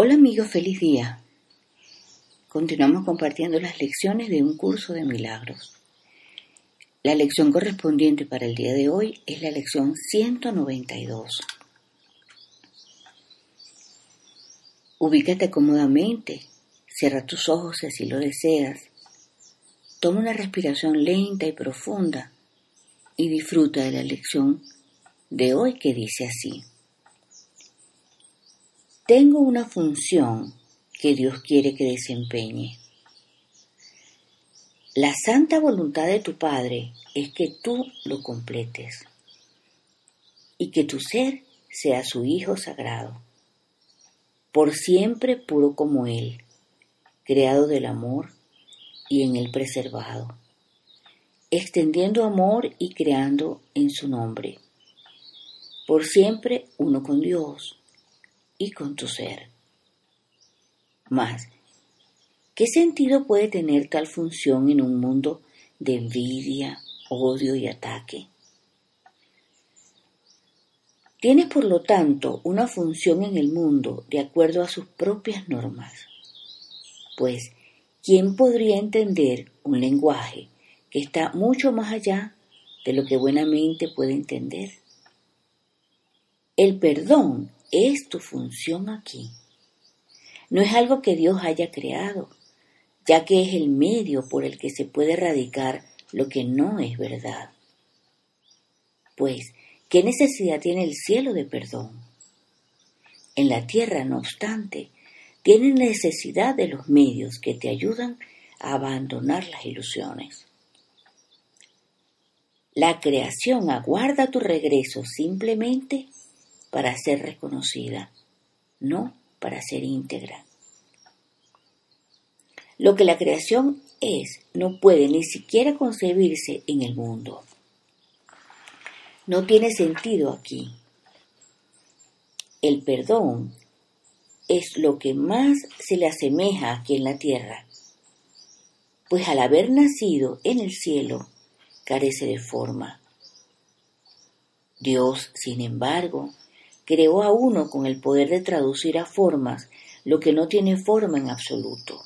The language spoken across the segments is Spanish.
Hola amigos, feliz día. Continuamos compartiendo las lecciones de un curso de milagros. La lección correspondiente para el día de hoy es la lección 192. Ubícate cómodamente, cierra tus ojos si así lo deseas, toma una respiración lenta y profunda y disfruta de la lección de hoy que dice así. Tengo una función que Dios quiere que desempeñe. La santa voluntad de tu Padre es que tú lo completes y que tu ser sea su Hijo sagrado, por siempre puro como Él, creado del amor y en Él preservado, extendiendo amor y creando en su nombre, por siempre uno con Dios y con tu ser. Más, ¿qué sentido puede tener tal función en un mundo de envidia, odio y ataque? Tienes por lo tanto una función en el mundo de acuerdo a sus propias normas. Pues, ¿quién podría entender un lenguaje que está mucho más allá de lo que buenamente puede entender? El perdón es tu función aquí. No es algo que Dios haya creado, ya que es el medio por el que se puede erradicar lo que no es verdad. Pues, ¿qué necesidad tiene el cielo de perdón? En la tierra, no obstante, tiene necesidad de los medios que te ayudan a abandonar las ilusiones. La creación aguarda tu regreso simplemente para ser reconocida, no para ser íntegra. Lo que la creación es no puede ni siquiera concebirse en el mundo. No tiene sentido aquí. El perdón es lo que más se le asemeja aquí en la tierra, pues al haber nacido en el cielo carece de forma. Dios, sin embargo, creó a uno con el poder de traducir a formas lo que no tiene forma en absoluto.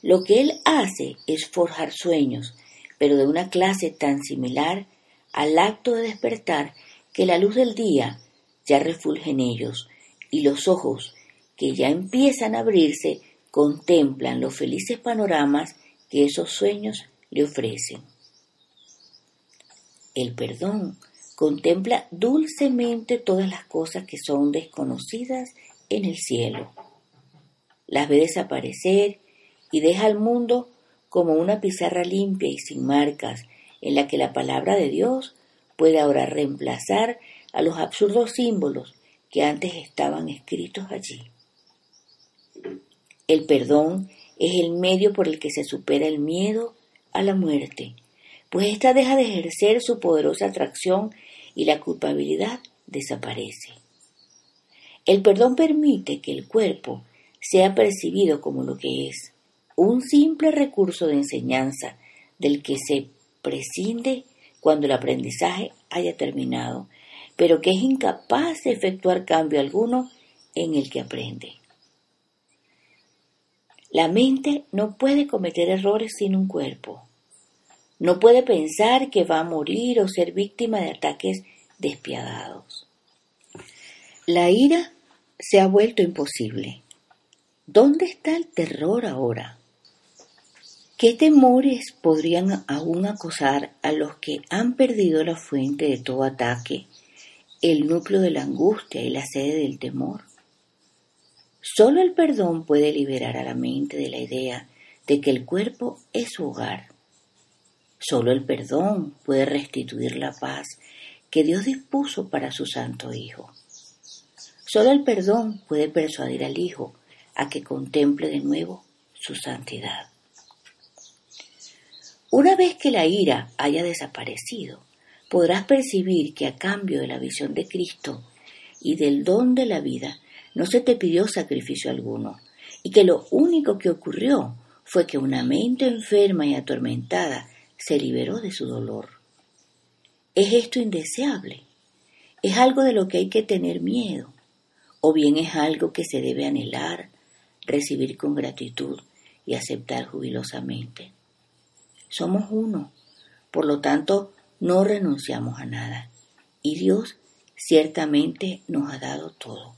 Lo que él hace es forjar sueños, pero de una clase tan similar al acto de despertar que la luz del día ya refulge en ellos y los ojos que ya empiezan a abrirse contemplan los felices panoramas que esos sueños le ofrecen. El perdón Contempla dulcemente todas las cosas que son desconocidas en el cielo. Las ve desaparecer y deja al mundo como una pizarra limpia y sin marcas en la que la palabra de Dios puede ahora reemplazar a los absurdos símbolos que antes estaban escritos allí. El perdón es el medio por el que se supera el miedo a la muerte, pues ésta deja de ejercer su poderosa atracción y la culpabilidad desaparece. El perdón permite que el cuerpo sea percibido como lo que es, un simple recurso de enseñanza del que se prescinde cuando el aprendizaje haya terminado, pero que es incapaz de efectuar cambio alguno en el que aprende. La mente no puede cometer errores sin un cuerpo. No puede pensar que va a morir o ser víctima de ataques despiadados. La ira se ha vuelto imposible. ¿Dónde está el terror ahora? ¿Qué temores podrían aún acosar a los que han perdido la fuente de todo ataque, el núcleo de la angustia y la sede del temor? Solo el perdón puede liberar a la mente de la idea de que el cuerpo es su hogar Solo el perdón puede restituir la paz que Dios dispuso para su Santo Hijo. Solo el perdón puede persuadir al Hijo a que contemple de nuevo su santidad. Una vez que la ira haya desaparecido, podrás percibir que a cambio de la visión de Cristo y del don de la vida, no se te pidió sacrificio alguno, y que lo único que ocurrió fue que una mente enferma y atormentada se liberó de su dolor. ¿Es esto indeseable? ¿Es algo de lo que hay que tener miedo? ¿O bien es algo que se debe anhelar, recibir con gratitud y aceptar jubilosamente? Somos uno, por lo tanto no renunciamos a nada, y Dios ciertamente nos ha dado todo.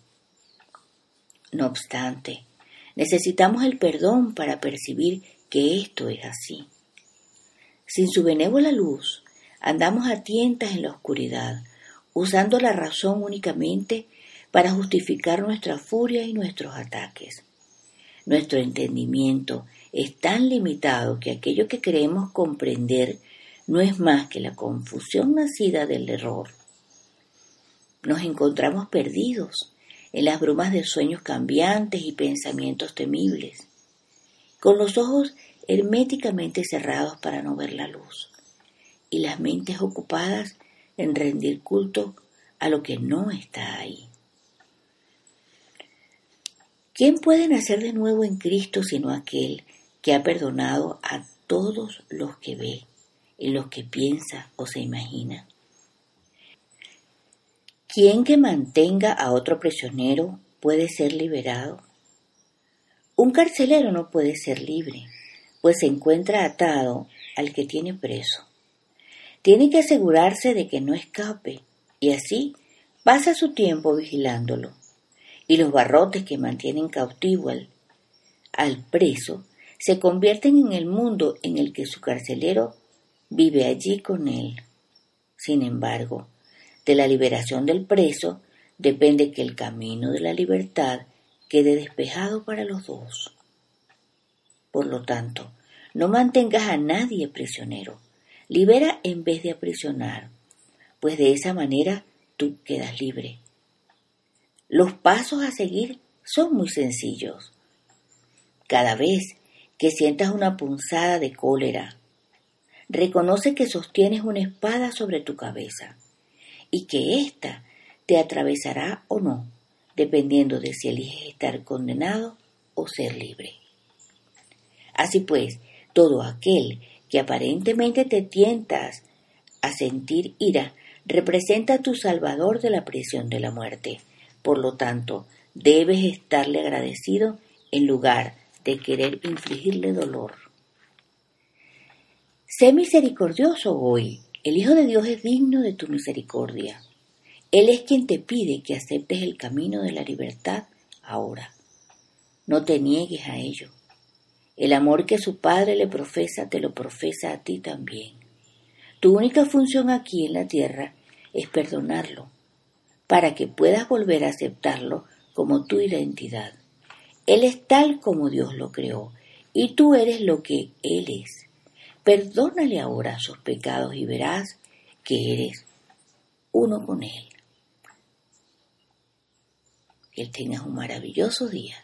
No obstante, necesitamos el perdón para percibir que esto es así. Sin su benévola luz, andamos a tientas en la oscuridad, usando la razón únicamente para justificar nuestra furia y nuestros ataques. Nuestro entendimiento es tan limitado que aquello que creemos comprender no es más que la confusión nacida del error. Nos encontramos perdidos en las brumas de sueños cambiantes y pensamientos temibles, con los ojos herméticamente cerrados para no ver la luz, y las mentes ocupadas en rendir culto a lo que no está ahí. ¿Quién puede nacer de nuevo en Cristo sino aquel que ha perdonado a todos los que ve, en los que piensa o se imagina? ¿Quién que mantenga a otro prisionero puede ser liberado? Un carcelero no puede ser libre, pues se encuentra atado al que tiene preso. Tiene que asegurarse de que no escape y así pasa su tiempo vigilándolo. Y los barrotes que mantienen cautivo al, al preso se convierten en el mundo en el que su carcelero vive allí con él. Sin embargo, de la liberación del preso depende que el camino de la libertad quede despejado para los dos. Por lo tanto, no mantengas a nadie prisionero. Libera en vez de aprisionar, pues de esa manera tú quedas libre. Los pasos a seguir son muy sencillos. Cada vez que sientas una punzada de cólera, reconoce que sostienes una espada sobre tu cabeza y que ésta te atravesará o no, dependiendo de si eliges estar condenado o ser libre. Así pues, todo aquel que aparentemente te tientas a sentir ira representa a tu Salvador de la prisión de la muerte. Por lo tanto, debes estarle agradecido en lugar de querer infligirle dolor. Sé misericordioso hoy el Hijo de Dios es digno de tu misericordia. Él es quien te pide que aceptes el camino de la libertad ahora. No te niegues a ello. El amor que su Padre le profesa te lo profesa a ti también. Tu única función aquí en la tierra es perdonarlo, para que puedas volver a aceptarlo como tu identidad. Él es tal como Dios lo creó, y tú eres lo que Él es. Perdónale ahora sus pecados y verás que eres uno con Él. Que tengas un maravilloso día.